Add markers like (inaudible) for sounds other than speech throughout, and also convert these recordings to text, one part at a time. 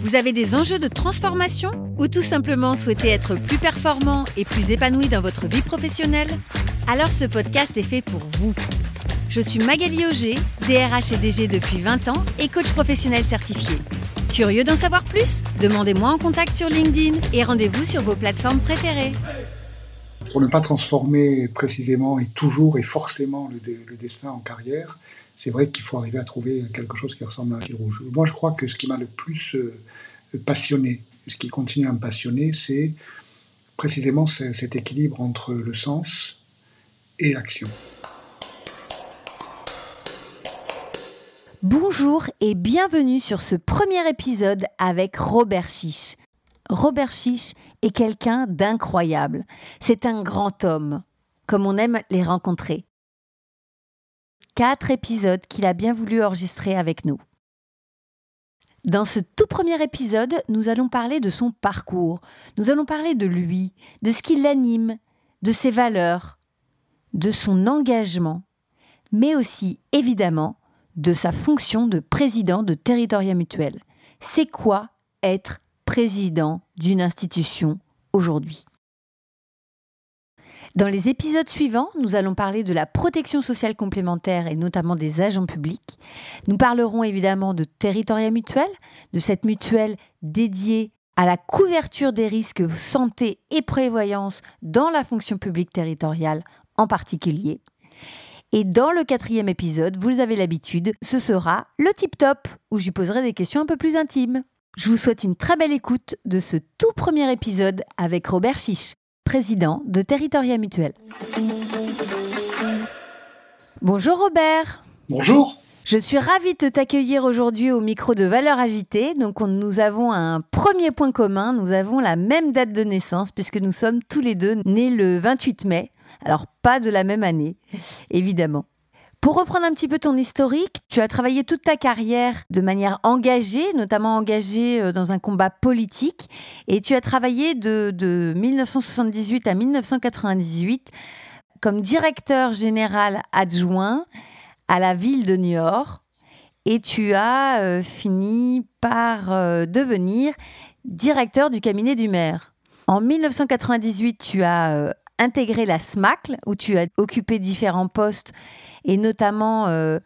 vous avez des enjeux de transformation ou tout simplement souhaitez être plus performant et plus épanoui dans votre vie professionnelle? Alors ce podcast est fait pour vous. Je suis Magali Auger, DRH et DG depuis 20 ans et coach professionnel certifié. Curieux d'en savoir plus? Demandez-moi en contact sur LinkedIn et rendez-vous sur vos plateformes préférées. Pour ne pas transformer précisément et toujours et forcément le, le destin en carrière, c'est vrai qu'il faut arriver à trouver quelque chose qui ressemble à un fil rouge. Moi, je crois que ce qui m'a le plus euh, passionné, ce qui continue à me passionner, c'est précisément cet équilibre entre le sens et l'action. Bonjour et bienvenue sur ce premier épisode avec Robert Chiche. Robert Chiche est quelqu'un d'incroyable. C'est un grand homme, comme on aime les rencontrer. Quatre épisodes qu'il a bien voulu enregistrer avec nous. Dans ce tout premier épisode, nous allons parler de son parcours, nous allons parler de lui, de ce qui l'anime, de ses valeurs, de son engagement, mais aussi, évidemment, de sa fonction de président de Territoria Mutuel. C'est quoi être président d'une institution aujourd'hui? Dans les épisodes suivants, nous allons parler de la protection sociale complémentaire et notamment des agents publics. Nous parlerons évidemment de Territoria Mutuel, de cette mutuelle dédiée à la couverture des risques santé et prévoyance dans la fonction publique territoriale en particulier. Et dans le quatrième épisode, vous avez l'habitude, ce sera le tip top, où je poserai des questions un peu plus intimes. Je vous souhaite une très belle écoute de ce tout premier épisode avec Robert Chiche, président de Territoria Mutuel. Bonjour Robert. Bonjour. Je suis ravie de t'accueillir aujourd'hui au micro de Valeurs Agitées. Donc, nous avons un premier point commun. Nous avons la même date de naissance puisque nous sommes tous les deux nés le 28 mai. Alors, pas de la même année, évidemment. Pour reprendre un petit peu ton historique, tu as travaillé toute ta carrière de manière engagée, notamment engagée euh, dans un combat politique, et tu as travaillé de, de 1978 à 1998 comme directeur général adjoint à la ville de Niort, et tu as euh, fini par euh, devenir directeur du cabinet du maire. En 1998, tu as intégré la SMACL, où tu as occupé différents postes, et notamment euh,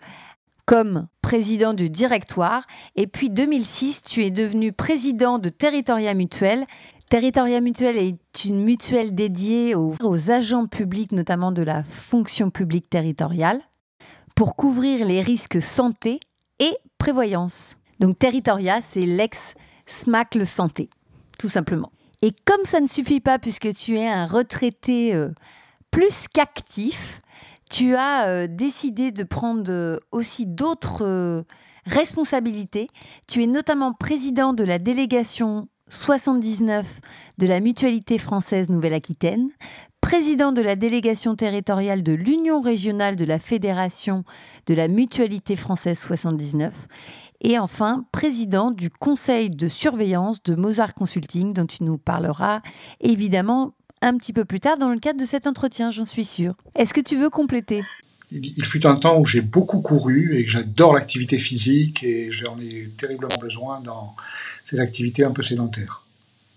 comme président du directoire. Et puis 2006, tu es devenu président de Territoria Mutuel. Territoria Mutuel est une mutuelle dédiée aux, agents publics, notamment de la fonction publique territoriale, pour couvrir les risques santé et prévoyance. Donc Territoria, c'est l'ex-SMACL Santé, tout simplement. Et comme ça ne suffit pas, puisque tu es un retraité euh, plus qu'actif, tu as euh, décidé de prendre euh, aussi d'autres responsabilités. Tu es notamment président de la délégation 79 de la Mutualité française Nouvelle-Aquitaine, président de la délégation territoriale de l'Union régionale de la Fédération de la Mutualité française 79 et enfin président du conseil de surveillance de Mozart Consulting dont tu nous parleras évidemment un petit peu plus tard dans le cadre de cet entretien, j'en suis sûre. Est-ce que tu veux compléter? Il fut un temps où j'ai beaucoup couru et que j'adore l'activité physique et j'en ai terriblement besoin dans ces activités un peu sédentaires.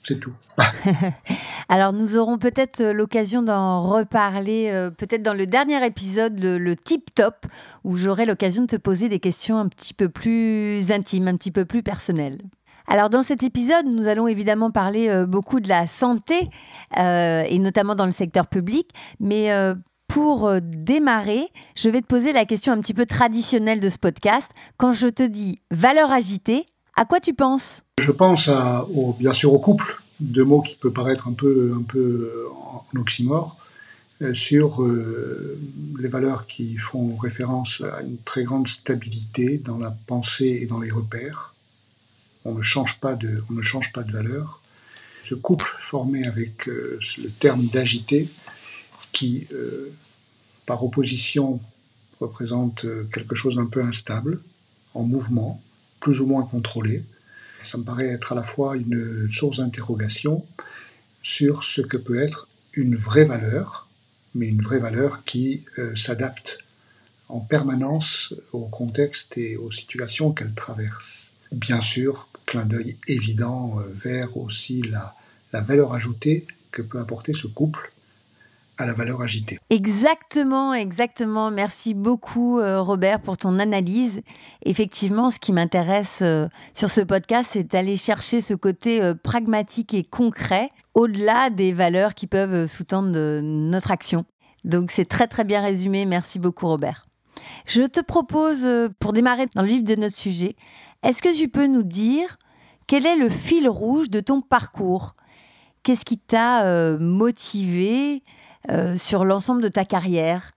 C'est tout. (laughs) (laughs) Alors nous aurons peut-être euh, l'occasion d'en reparler, euh, peut-être dans le dernier épisode, le, le tip top, où j'aurai l'occasion de te poser des questions un petit peu plus intimes, un petit peu plus personnelles. Alors dans cet épisode, nous allons évidemment parler euh, beaucoup de la santé, euh, et notamment dans le secteur public, mais euh, pour démarrer, je vais te poser la question un petit peu traditionnelle de ce podcast. Quand je te dis valeur agitée, à quoi tu penses? Je pense bien sûr au couple, deux mots qui peuvent paraître un peu, un peu en oxymore, sur les valeurs qui font référence à une très grande stabilité dans la pensée et dans les repères. On ne change pas de, on ne change pas de valeur. Ce couple formé avec euh, le terme d'agité qui, euh, par opposition, représente euh, quelque chose d'un peu instable, en mouvement, plus ou moins contrôlé. Ça me paraît être à la fois une source d'interrogation sur ce que peut être une vraie valeur, mais une vraie valeur qui s'adapte en permanence au contexte et aux situations qu'elle traverse. Bien sûr, clin d'œil évident vers aussi la, la valeur ajoutée que peut apporter ce couple à la valeur agitée. Exactement, exactement. Merci beaucoup euh, Robert pour ton analyse. Effectivement, ce qui m'intéresse euh, sur ce podcast, c'est d'aller chercher ce côté euh, pragmatique et concret au-delà des valeurs qui peuvent sous-tendre notre action. Donc c'est très très bien résumé. Merci beaucoup Robert. Je te propose, pour démarrer dans le vif de notre sujet, est-ce que tu peux nous dire quel est le fil rouge de ton parcours? Qu'est-ce qui t'a motivé euh, sur l'ensemble de ta carrière,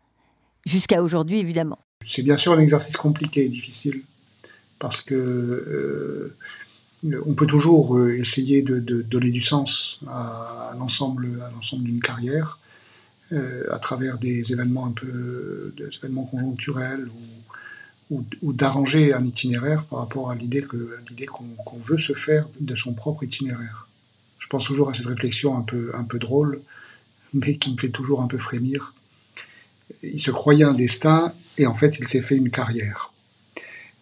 jusqu'à aujourd'hui évidemment? C'est bien sûr un exercice compliqué et difficile, parce que euh, on peut toujours euh, essayer de, donner du sens à l'ensemble d'une carrière, à travers des événements un peu, des événements conjoncturels ou, d'arranger un itinéraire par rapport à l'idée l'idée qu'on veut se faire de son propre itinéraire. Je pense toujours à cette réflexion un peu, un peu drôle mais qui me fait toujours un peu frémir. Il se croyait un destin et en fait il s'est fait une carrière.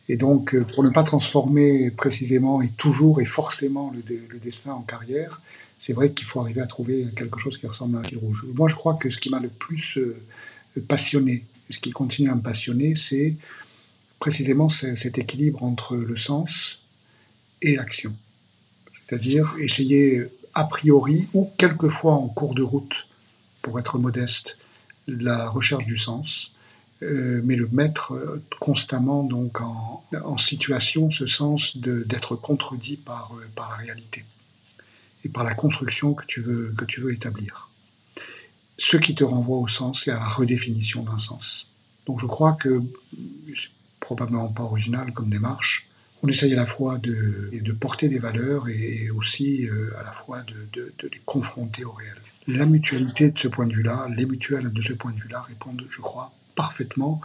Et donc euh, pour ne pas transformer précisément et toujours et forcément le, destin en carrière, c'est vrai qu'il faut arriver à trouver quelque chose qui ressemble à un fil rouge. Moi je crois que ce qui m'a le plus euh, passionné, ce qui continue à me passionner, c'est précisément cet équilibre entre le sens et l'action. C'est-à-dire essayer a priori ou quelquefois en cours de route pour être modeste, la recherche du sens, euh, mais le mettre euh, constamment donc en, situation, ce sens d'être contredit par, par la réalité et par la construction que tu veux, que tu veux établir. Ce qui te renvoie au sens et à la redéfinition d'un sens. Donc je crois que c'est probablement pas original comme démarche. On essaye à la fois de, de porter des valeurs et aussi à la fois de, de, les confronter au réel la mutualité de ce point de vue-là, les mutuelles de ce point de vue-là répondent, je crois, parfaitement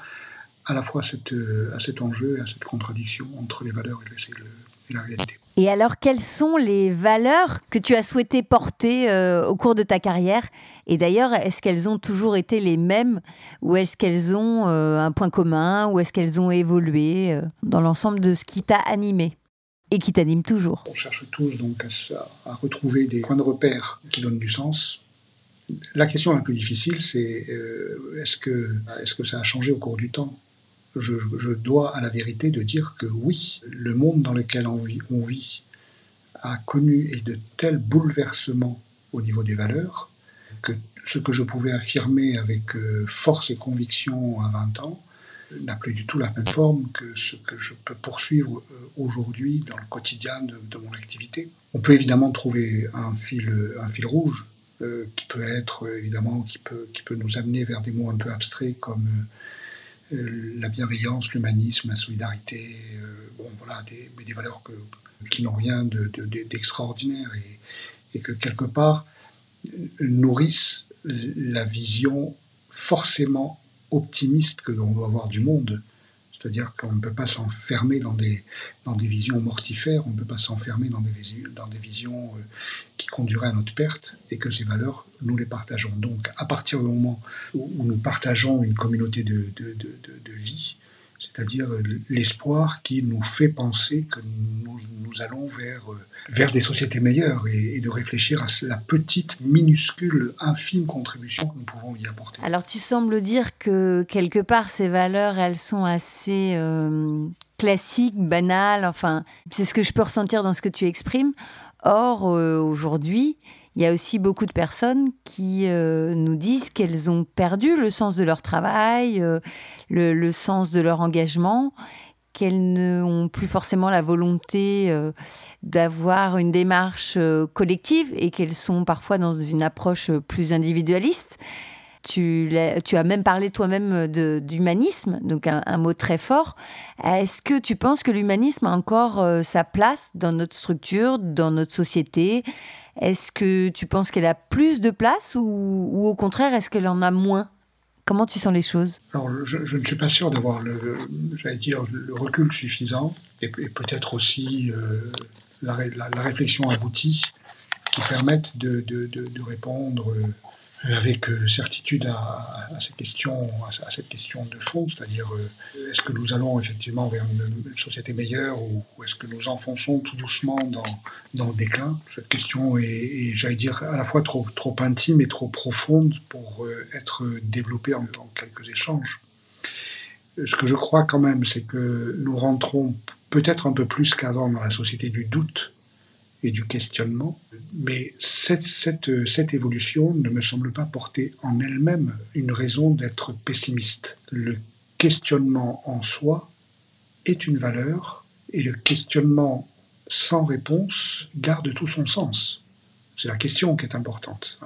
à la fois cette, à cet enjeu et à cette contradiction entre les valeurs et, la réalité. Et alors, quelles sont les valeurs que tu as souhaité porter euh, au cours de ta carrière? Et d'ailleurs, est-ce qu'elles ont toujours été les mêmes? Ou est-ce qu'elles ont euh, un point commun? Ou est-ce qu'elles ont évolué euh, dans l'ensemble de ce qui t'a animé et qui t'anime toujours? On cherche tous donc à, à, retrouver des points de repère qui donnent du sens, la question la plus difficile, c'est est-ce que, est que ça a changé au cours du temps? Je, dois à la vérité de dire que oui, le monde dans lequel on vit, a connu et de tels bouleversements au niveau des valeurs que ce que je pouvais affirmer avec euh, force et conviction à 20 ans n'a plus du tout la même forme que ce que je peux poursuivre euh, aujourd'hui dans le quotidien de, mon activité. On peut évidemment trouver un fil, rouge euh, qui peut être évidemment, qui peut, qui peut nous amener vers des mots un peu abstraits comme la bienveillance, l'humanisme, la solidarité, euh, bon voilà, des, des valeurs qui n'ont rien d'extraordinaire de, et, et, que quelque part nourrissent la vision forcément optimiste que l'on doit avoir du monde. C'est-à-dire qu'on ne peut pas s'enfermer dans des, visions mortifères, on ne peut pas s'enfermer dans des, visions euh, qui conduiraient à notre perte, et que ces valeurs, nous les partageons. Donc, à partir du moment où, nous partageons une communauté de vie, c'est-à-dire l'espoir qui nous fait penser que nous, allons vers, euh, vers des sociétés meilleures et, de réfléchir à la petite, minuscule, infime contribution que nous pouvons y apporter. Alors tu sembles dire que quelque part ces valeurs, elles sont assez euh, classiques, banales, enfin c'est ce que je peux ressentir dans ce que tu exprimes. Or, euh, aujourd'hui, il y a aussi beaucoup de personnes qui euh, nous disent qu'elles ont perdu le sens de leur travail, euh, le, sens de leur engagement, qu'elles n'ont plus forcément la volonté euh, d'avoir une démarche collective et qu'elles sont parfois dans une approche plus individualiste. Tu, as même parlé toi-même d'humanisme, donc un, mot très fort. Est-ce que tu penses que l'humanisme a encore sa place dans notre structure, dans notre société? Est-ce que tu penses qu'elle a plus de place ou, au contraire, est-ce qu'elle en a moins? Comment tu sens les choses? Alors, je, ne suis pas sûr d'avoir le, dire, le recul suffisant et, peut-être aussi euh, la, réflexion aboutie qui permettent de répondre euh, avec euh, certitude à, à, cette question, à, cette question de fond, c'est-à-dire euh, est-ce que nous allons effectivement vers une, société meilleure ou, est-ce que nous enfonçons tout doucement dans, dans le déclin? Cette question est, est j'allais dire, à la fois trop, trop intime et trop profonde pour euh, être développée en, en quelques échanges. Ce que je crois quand même, c'est que nous rentrons peut-être un peu plus qu'avant dans la société du doute et du questionnement, mais cette, évolution ne me semble pas porter en elle-même une raison d'être pessimiste. Le questionnement en soi est une valeur, et le questionnement sans réponse garde tout son sens. C'est la question qui est importante.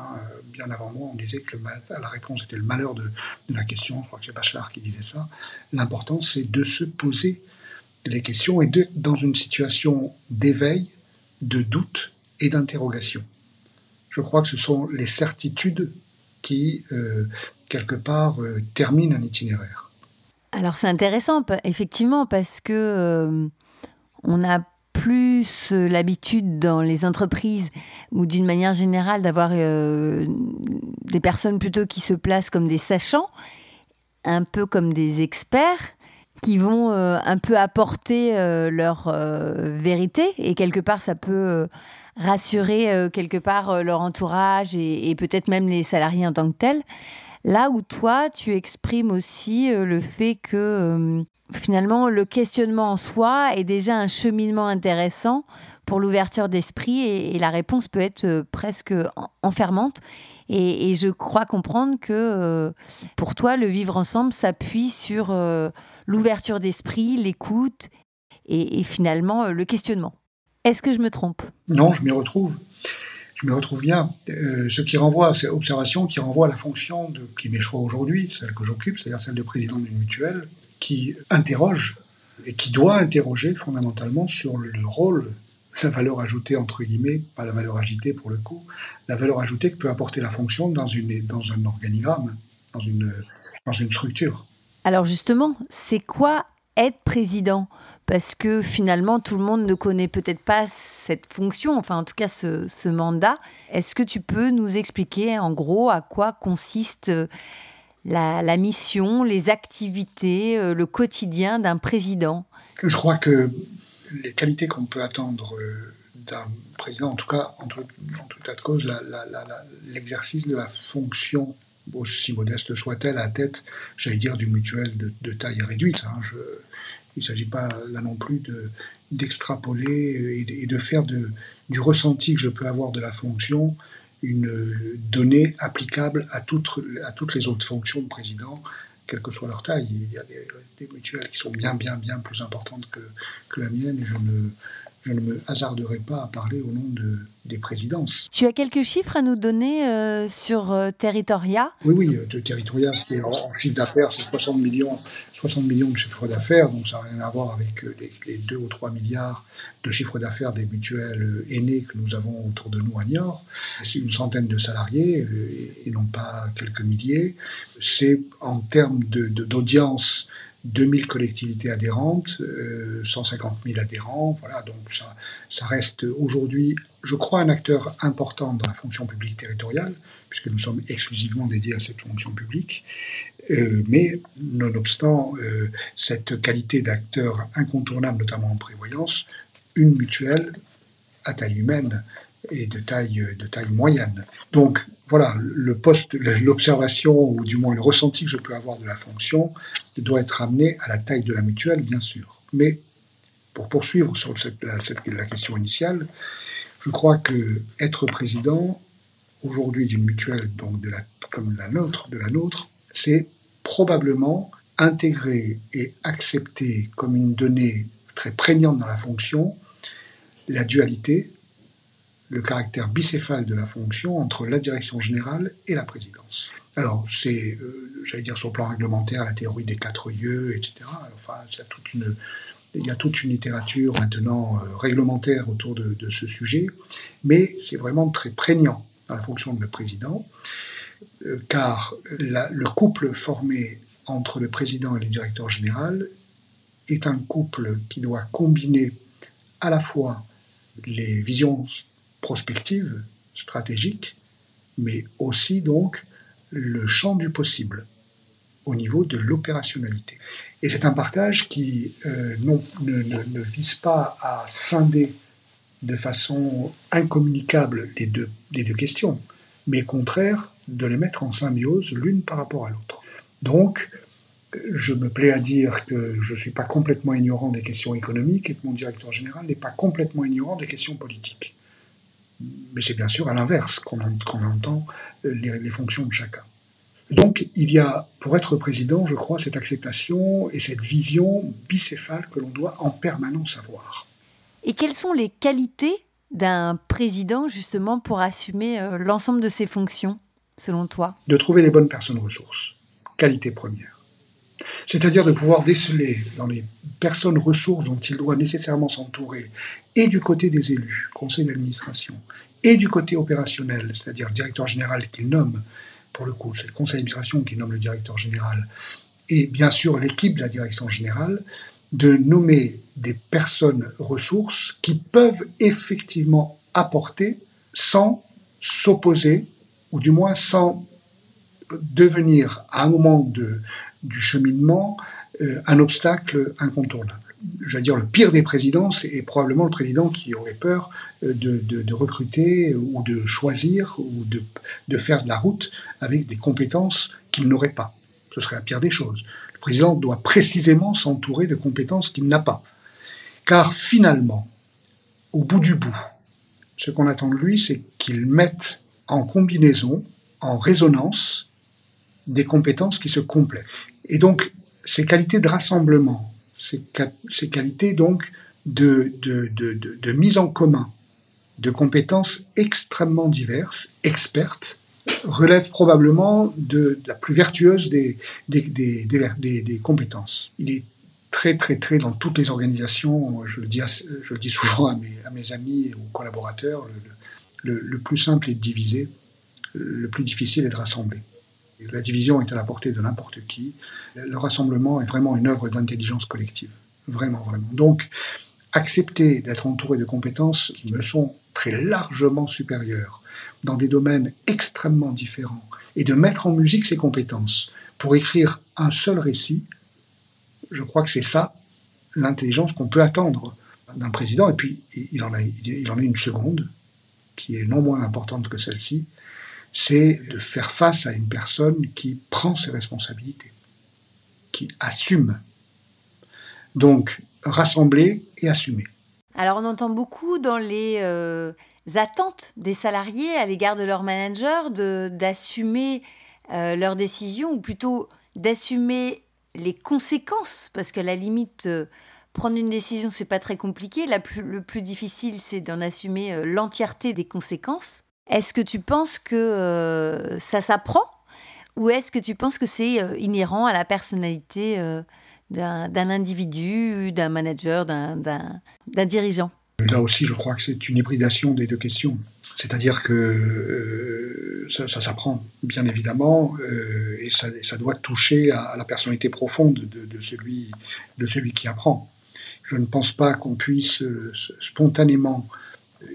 Bien avant moi, on disait que la réponse était le malheur de, de, la question. Je crois que c'est Bachelard qui disait ça. L'important, c'est de se poser les questions et d'être dans une situation d'éveil de doute et d'interrogation. Je crois que ce sont les certitudes qui, euh, quelque part, euh, terminent un itinéraire. Alors c'est intéressant, effectivement, parce que euh, on a plus l'habitude dans les entreprises ou d'une manière générale d'avoir des personnes plutôt qui se placent comme des sachants, un peu comme des experts qui vont euh, un peu apporter euh, leur euh, vérité et quelque part ça peut rassurer quelque part leur entourage et, peut-être même les salariés en tant que tels. Là où toi, tu exprimes aussi le fait que finalement le questionnement en soi est déjà un cheminement intéressant pour l'ouverture d'esprit et, la réponse peut être presque enfermante. Et, je crois comprendre que pour toi, le vivre ensemble s'appuie sur l'ouverture d'esprit, l'écoute et, finalement euh, le questionnement. Est-ce que je me trompe? Non, je m'y retrouve. Je me retrouve bien. Euh, ce qui renvoie, c'est observation qui renvoie à la fonction de, qui m'est choix aujourd'hui, celle que j'occupe, c'est-à-dire celle de président d'une mutuelle, qui interroge et qui doit interroger fondamentalement sur le, le rôle la valeur ajoutée, entre guillemets, pas la valeur agitée pour le coup, la valeur ajoutée que peut apporter la fonction dans, une, dans un organigramme, dans une, dans une structure. Alors justement, c'est quoi être président? Parce que finalement, tout le monde ne connaît peut-être pas cette fonction, enfin en tout cas ce, mandat. Est-ce que tu peux nous expliquer en gros à quoi consiste euh, la, la mission, les activités, euh, le quotidien d'un président? Je crois que les qualités qu'on peut attendre euh, d'un président, en tout cas, en tout, en tout cas de cause, l'exercice de la fonction, aussi modeste soit-elle, à tête, j'allais dire, d'une mutuelle de, taille réduite. Hein. Il ne s'agit pas là non plus d'extrapoler et, de faire du ressenti que je peux avoir de la fonction une donnée applicable à toutes, les autres fonctions de président, quelle que soit leur taille. Il y a des, des mutuelles qui sont bien, bien, bien plus importantes que, que la mienne et je ne, je ne me hasarderai pas à parler au nom de, des présidences. Tu as quelques chiffres à nous donner euh, sur euh, Territoria? Oui, oui, de Territoria, c'est en, en, chiffre d'affaires, c'est 60 millions, 60 millions de chiffre d'affaires, donc ça n'a rien à voir avec euh, les, les 2 ou 3 milliards de chiffre d'affaires des mutuelles euh, aînées que nous avons autour de nous à Niort. C'est une centaine de salariés euh, et, et non pas quelques milliers. C'est en termes d'audience. De, 2000 collectivités adhérentes, euh, 150 000 adhérents, voilà, donc ça, ça reste aujourd'hui, je crois, un acteur important dans la fonction publique territoriale, puisque nous sommes exclusivement dédiés à cette fonction publique. Euh, mais nonobstant euh, cette qualité d'acteur incontournable, notamment en prévoyance, une mutuelle à taille humaine et de taille, de taille moyenne. Donc voilà, le poste, l'observation ou du moins le ressenti que je peux avoir de la fonction doit être amené à la taille de la mutuelle, bien sûr. Mais pour poursuivre sur la question initiale, je crois que être président aujourd'hui d'une mutuelle donc de la, comme la nôtre, de la nôtre, c'est probablement intégrer et accepter comme une donnée très prégnante dans la fonction la dualité le caractère bicéphale de la fonction entre la direction générale et la présidence. Alors, c'est, euh, j'allais dire, sur le plan réglementaire, la théorie des quatre yeux, etc. Enfin, il y a toute une, Il y a toute une littérature maintenant euh, réglementaire autour de, ce sujet, mais c'est vraiment très prégnant dans la fonction de président, euh, car le couple formé entre le président et le directeur général est un couple qui doit combiner à la fois les visions prospectives, stratégiques, mais aussi donc le champ du possible au niveau de l'opérationnalité. Et c'est un partage qui euh, ne, vise pas à scinder de façon incommunicable les deux, les deux questions, mais au contraire de les mettre en symbiose l'une par rapport à l'autre. Donc, je me plais à dire que je ne suis pas complètement ignorant des questions économiques et que mon directeur général n'est pas complètement ignorant des questions politiques. Mais c'est bien sûr à l'inverse qu'on entend les, les fonctions de chacun. Donc il y a, pour être président, je crois, cette acceptation et cette vision bicéphale que l'on doit en permanence avoir. Et quelles sont les qualités d'un président justement pour assumer euh, l'ensemble de ses fonctions, selon toi? De trouver les bonnes personnes ressources, qualité première. C'est-à-dire de pouvoir déceler dans les personnes ressources dont il doit nécessairement s'entourer, et du côté des élus, conseil d'administration, et du côté opérationnel, c'est-à-dire directeur général qu'il nomme, pour le coup, c'est le conseil d'administration qui nomme le directeur général, et bien sûr l'équipe de la direction générale, de nommer des personnes ressources qui peuvent effectivement apporter sans s'opposer, ou du moins sans devenir à un moment de, du cheminement euh, un obstacle incontournable je veux dire, le pire des présidents, c'est probablement le président qui aurait peur euh, de, recruter ou de choisir ou de, de, faire de la route avec des compétences qu'il n'aurait pas. Ce serait la pire des choses. Le président doit précisément s'entourer de compétences qu'il n'a pas. Car finalement, au bout du bout, ce qu'on attend de lui, c'est qu'il mette en combinaison, en résonance, des compétences qui se complètent. Et donc, ces qualités de rassemblement, ces, qualités donc de, de, mise en commun de compétences extrêmement diverses, expertes, relèvent probablement de, la plus vertueuse des, des, des, compétences. Il est très, très, très dans toutes les organisations, je le dis, je le dis souvent à mes, à mes amis ou collaborateurs, le, le, plus simple est de diviser, le plus difficile est de rassembler. La division est à la portée de n'importe qui. Le rassemblement est vraiment une œuvre d'intelligence collective. Vraiment, vraiment. Donc, accepter d'être entouré de compétences qui me sont très largement supérieures dans des domaines extrêmement différents et de mettre en musique ces compétences pour écrire un seul récit, je crois que c'est ça l'intelligence qu'on peut attendre d'un président. Et puis, il en, a, il en a une seconde, qui est non moins importante que celle-ci, c'est de faire face à une personne qui prend ses responsabilités, qui assume. Donc, rassembler et assumer. Alors, on entend beaucoup dans les euh, attentes des salariés à l'égard de leur manager d'assumer euh, leurs décisions, ou plutôt d'assumer les conséquences, parce que la limite, euh, prendre une décision, c'est pas très compliqué. le plus difficile, c'est d'en assumer l'entièreté des conséquences. Est-ce que tu penses que euh, ça s'apprend ou est-ce que tu penses que c'est euh, inhérent à la personnalité euh, d'un individu, d'un manager, d'un dirigeant? Là aussi, je crois que c'est une hybridation des deux questions. C'est-à-dire que ça, s'apprend, bien évidemment, et ça, doit toucher à, la personnalité profonde de, celui, de celui qui apprend. Je ne pense pas qu'on puisse spontanément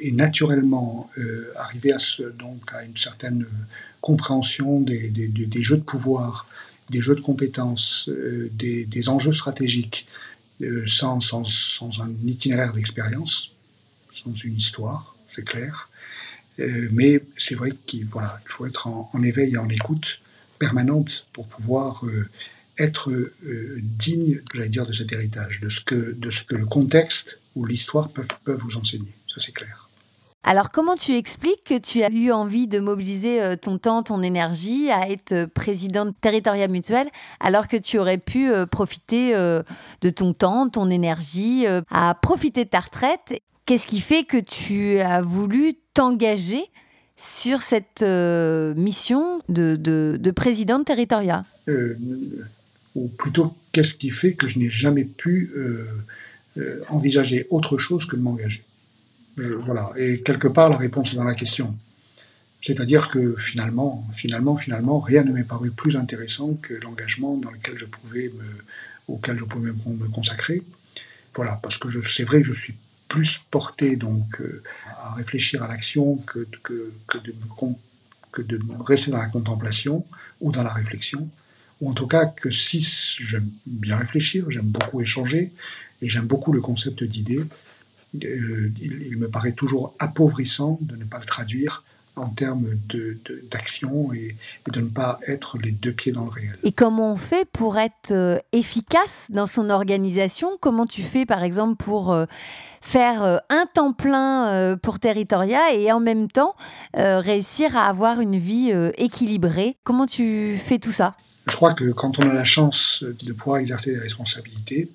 et naturellement euh, arriver à, une certaine compréhension des, jeux de pouvoir, des jeux de compétences, euh, des, enjeux stratégiques, euh, sans, un itinéraire d'expérience, sans une histoire, c'est clair. mais c'est vrai qu'il faut être en, éveil et en écoute permanente pour pouvoir être digne, j'allais dire, de cet héritage, de ce que, le contexte ou l'histoire peuvent vous enseigner ça c'est clair. Alors, comment tu expliques que tu as eu envie de mobiliser euh, ton temps, ton énergie à être président de Territoria Mutuel, alors que tu aurais pu euh, profiter euh, de ton temps, ton énergie, à profiter de ta retraite? Qu'est-ce qui fait que tu as voulu t'engager sur cette mission de, de, président de Territoria? Ou plutôt, qu'est-ce qui fait que je n'ai jamais pu euh, envisager autre chose que de m'engager? Voilà. Et quelque part, la réponse est dans la question. C'est-à-dire que finalement, finalement, finalement, rien ne m'est paru plus intéressant que l'engagement dans lequel je pouvais me, auquel je pouvais me consacrer. Voilà, parce que c'est vrai que je suis plus porté donc euh, à réfléchir à l'action que, de, que de rester dans la contemplation ou dans la réflexion. Ou en tout cas que si j'aime bien réfléchir, j'aime beaucoup échanger et j'aime beaucoup le concept d'idée, euh, il, me paraît toujours appauvrissant de ne pas le traduire en termes d'action de, et, de ne pas être les deux pieds dans le réel. Et comment on fait pour être euh, efficace dans son organisation? Comment tu fais par exemple pour euh, faire un temps plein pour Territoria et en même temps réussir à avoir une vie équilibrée? Comment tu fais tout ça? Je crois que quand on a la chance de pouvoir exercer des responsabilités,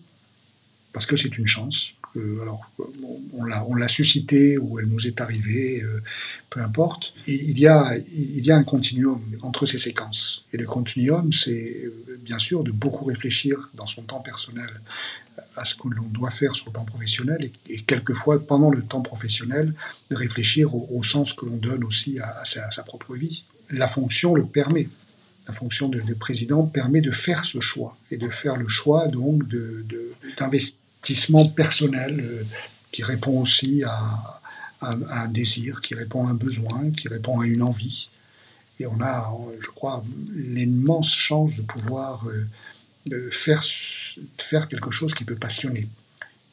parce que c'est une chance, alors, on l'a suscité ou elle nous est arrivée, euh, peu importe. Il y, a, un continuum entre ces séquences. Et le continuum, c'est euh, bien sûr de beaucoup réfléchir dans son temps personnel à ce que l'on doit faire sur le plan professionnel et, quelquefois, pendant le temps professionnel, de réfléchir au, sens que l'on donne aussi à, sa, propre vie. La fonction le permet. La fonction de, président permet de faire ce choix et de faire le choix donc d'investir personnel euh, qui répond aussi à, un désir, qui répond à un besoin, qui répond à une envie. Et on a, je crois, l'immense chance de pouvoir euh, faire, faire quelque chose qui peut passionner.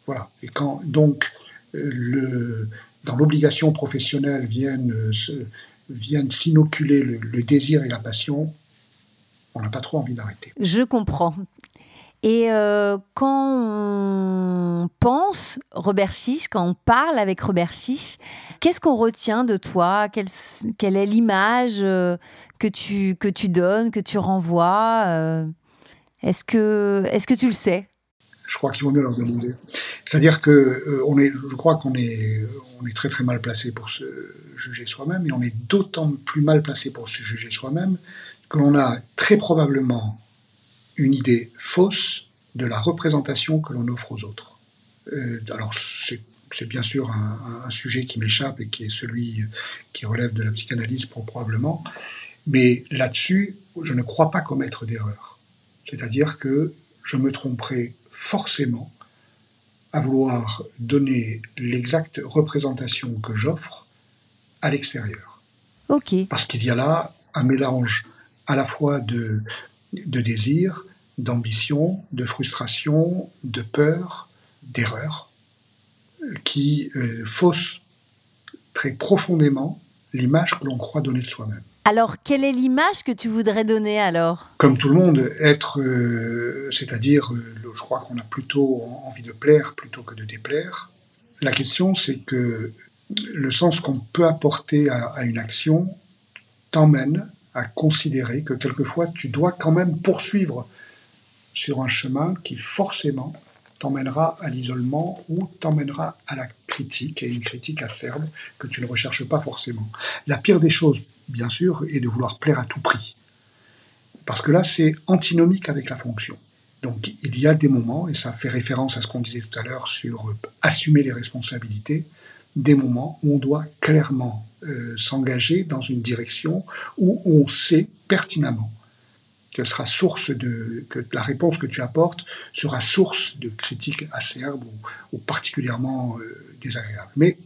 Voilà. Et quand donc euh, le, dans l'obligation professionnelle viennent, viennent s'inoculer le, le désir et la passion, on n'a pas trop envie d'arrêter. Je comprends. Et euh, quand on pense Robert Chiche, quand on parle avec Robert Chiche, qu'est-ce qu'on retient de toi? Quelle, quelle, est l'image euh, que tu, que tu donnes, que tu renvoies euh? Est-ce que, est que tu le sais? Je crois qu'il vaut mieux leur demander. C'est-à-dire que on est, je crois qu'on est, on est très très mal placé pour se juger soi-même, et on est d'autant plus mal placé pour se juger soi-même que l'on a très probablement une idée fausse de la représentation que l'on offre aux autres. Euh, alors c'est bien sûr un, sujet qui m'échappe et qui est celui qui relève de la psychanalyse probablement, mais là-dessus, je ne crois pas commettre d'erreur. C'est-à-dire que je me tromperai forcément à vouloir donner l'exacte représentation que j'offre à l'extérieur. Ok. Parce qu'il y a là un mélange à la fois de de désir, d'ambition, de frustration, de peur, d'erreur, qui euh, faussent très profondément l'image que l'on croit donner de soi-même. Alors, quelle est l'image que tu voudrais donner alors? Comme tout le monde, être, euh, c'est-à-dire, euh, je crois qu'on a plutôt envie de plaire plutôt que de déplaire. La question, c'est que le sens qu'on peut apporter à une action t'emmène à considérer que quelquefois tu dois quand même poursuivre sur un chemin qui forcément t'emmènera à l'isolement ou t'emmènera à la critique, et une critique acerbe que tu ne recherches pas forcément. La pire des choses, bien sûr, est de vouloir plaire à tout prix. Parce que là, c'est antinomique avec la fonction. Donc il y a des moments, et ça fait référence à ce qu'on disait tout à l'heure sur assumer les responsabilités, des moments où on doit clairement euh, s'engager dans une direction où on sait pertinemment sera source de que la réponse que tu apportes sera source de critiques acerbes ou, particulièrement euh, désagréables. Mais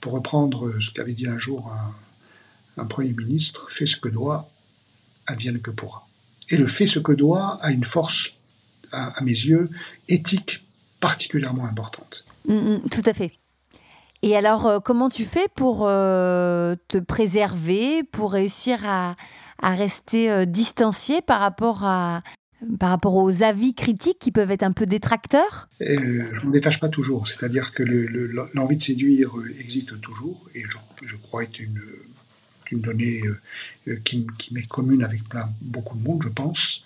pour reprendre ce qu'avait dit un jour un, premier ministre, fais ce que doit, advienne que pourra. Et le fait ce que doit a une force, à, mes yeux, éthique particulièrement importante. Mm, mm, tout à fait. Et alors, euh, comment tu fais pour euh, te préserver, pour réussir à, rester euh, distancié par rapport, aux avis critiques qui peuvent être un peu détracteurs? Je ne me détache pas toujours. C'est-à-dire que l'envie de séduire existe toujours, et je, crois être une, donnée qui, m'est commune avec beaucoup de monde, je pense.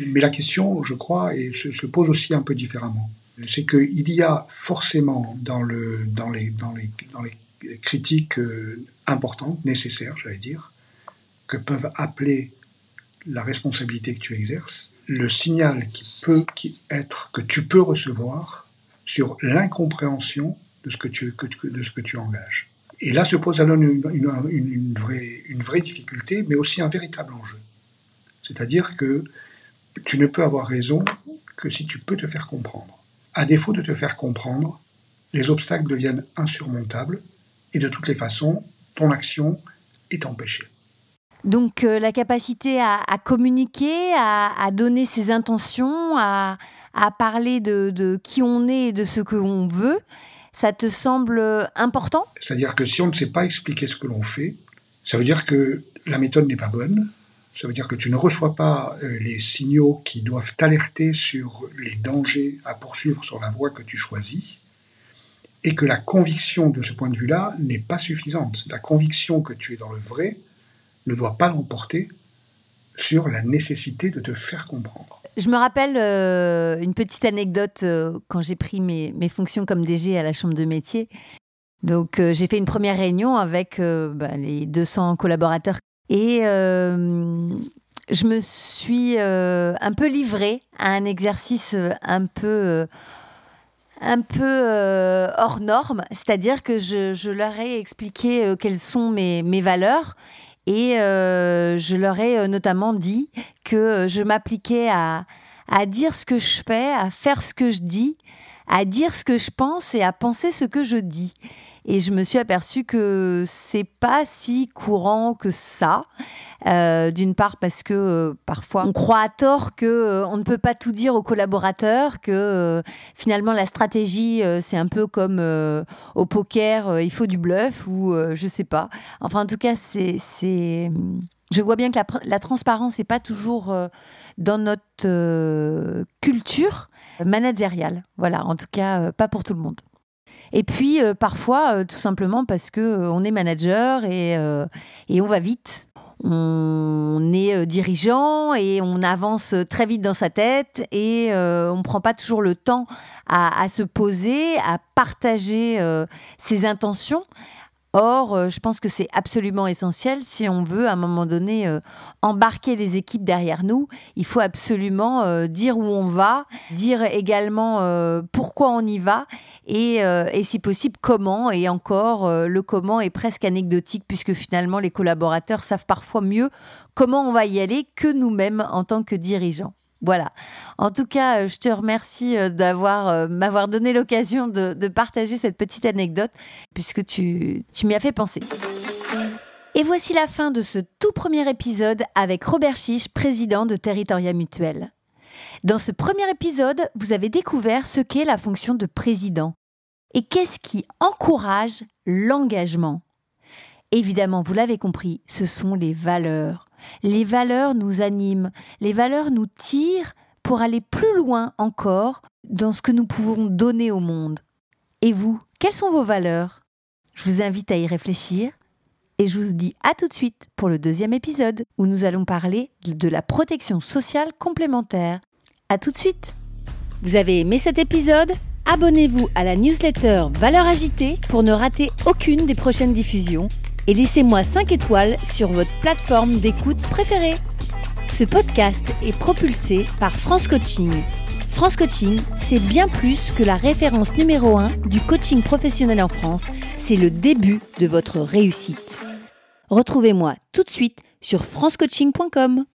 Mais la question, je crois, se pose aussi un peu différemment c'est qu'il y a forcément dans, le, dans, les, critiques euh, importantes, nécessaires, j'allais dire, que peuvent appeler la responsabilité que tu exerces, le signal qui peut être que tu peux recevoir sur l'incompréhension de, ce que tu, engages. Et là se pose alors une vraie difficulté, mais aussi un véritable enjeu. C'est-à-dire que tu ne peux avoir raison que si tu peux te faire comprendre. À défaut de te faire comprendre, les obstacles deviennent insurmontables et de toutes les façons, ton action est empêchée. Donc euh, la capacité à, communiquer, à, donner ses intentions, à, parler de, qui on est et de ce que l'on veut, ça te semble important? C'est-à-dire que si on ne sait pas expliquer ce que l'on fait, ça veut dire que la méthode n'est pas bonne, ça veut dire que tu ne reçois pas euh, les signaux qui doivent t'alerter sur les dangers à poursuivre sur la voie que tu choisis, et que la conviction de ce point de vue-là n'est pas suffisante. La conviction que tu es dans le vrai ne doit pas l'emporter sur la nécessité de te faire comprendre. Je me rappelle euh, une petite anecdote euh, quand j'ai pris mes, fonctions comme DG à la Chambre de métier. Donc j'ai fait une première réunion avec bah, les 200 collaborateurs et euh, je me suis euh, un peu livrée à un exercice un peu, euh, un peu hors norme, c'est-à-dire que je, leur ai expliqué quelles sont mes, mes valeurs et je leur ai notamment dit que je m'appliquais à, à dire ce que je fais, à faire ce que je dis, à dire ce que je pense et à penser ce que je dis. Et je me suis aperçue que c'est pas si courant que ça. Euh, d'une part parce que euh, parfois on croit à tort que euh, on ne peut pas tout dire aux collaborateurs, que finalement la stratégie c'est un peu comme au poker, il faut du bluff ou je sais pas. Enfin en tout cas c'est je vois bien que la transparence n'est pas toujours dans notre culture managériale. Voilà, en tout cas pas pour tout le monde. Et puis euh, parfois, euh, tout simplement parce que euh, on est manager et, on va vite. On est dirigeant et on avance très vite dans sa tête et on ne prend pas toujours le temps à se poser, à partager ses intentions. Or, euh, je pense que c'est absolument essentiel si on veut à un moment donné euh, embarquer les équipes derrière nous. Il faut absolument euh, dire où on va, dire également pourquoi on y va et, et, si possible comment. Et encore, le comment est presque anecdotique puisque finalement les collaborateurs savent parfois mieux comment on va y aller que nous-mêmes en tant que dirigeants. Voilà. En tout cas, euh, je te remercie euh, d'avoir euh, m'avoir donné l'occasion de, partager cette petite anecdote, puisque tu, tu m'y as fait penser. Et voici la fin de ce tout premier épisode avec Robert Chiche, président de Territoria Mutuel. Dans ce premier épisode, vous avez découvert ce qu'est la fonction de président et qu'est-ce qui encourage l'engagement. Évidemment, vous l'avez compris, ce sont les valeurs. Les valeurs nous animent, les valeurs nous tirent pour aller plus loin encore dans ce que nous pouvons donner au monde. Et vous, quelles sont vos valeurs? Je vous invite à y réfléchir et je vous dis à tout de suite pour le deuxième épisode où nous allons parler de la protection sociale complémentaire. À tout de suite! Vous avez aimé cet épisode? Abonnez-vous à la newsletter Valeurs Agitées pour ne rater aucune des prochaines diffusions et laissez-moi 5 étoiles sur votre plateforme d'écoute préférée. Ce podcast est propulsé par France Coaching. France Coaching, c'est bien plus que la référence numéro 1 du coaching professionnel en France, c'est le début de votre réussite. Retrouvez-moi tout de suite sur francecoaching.com.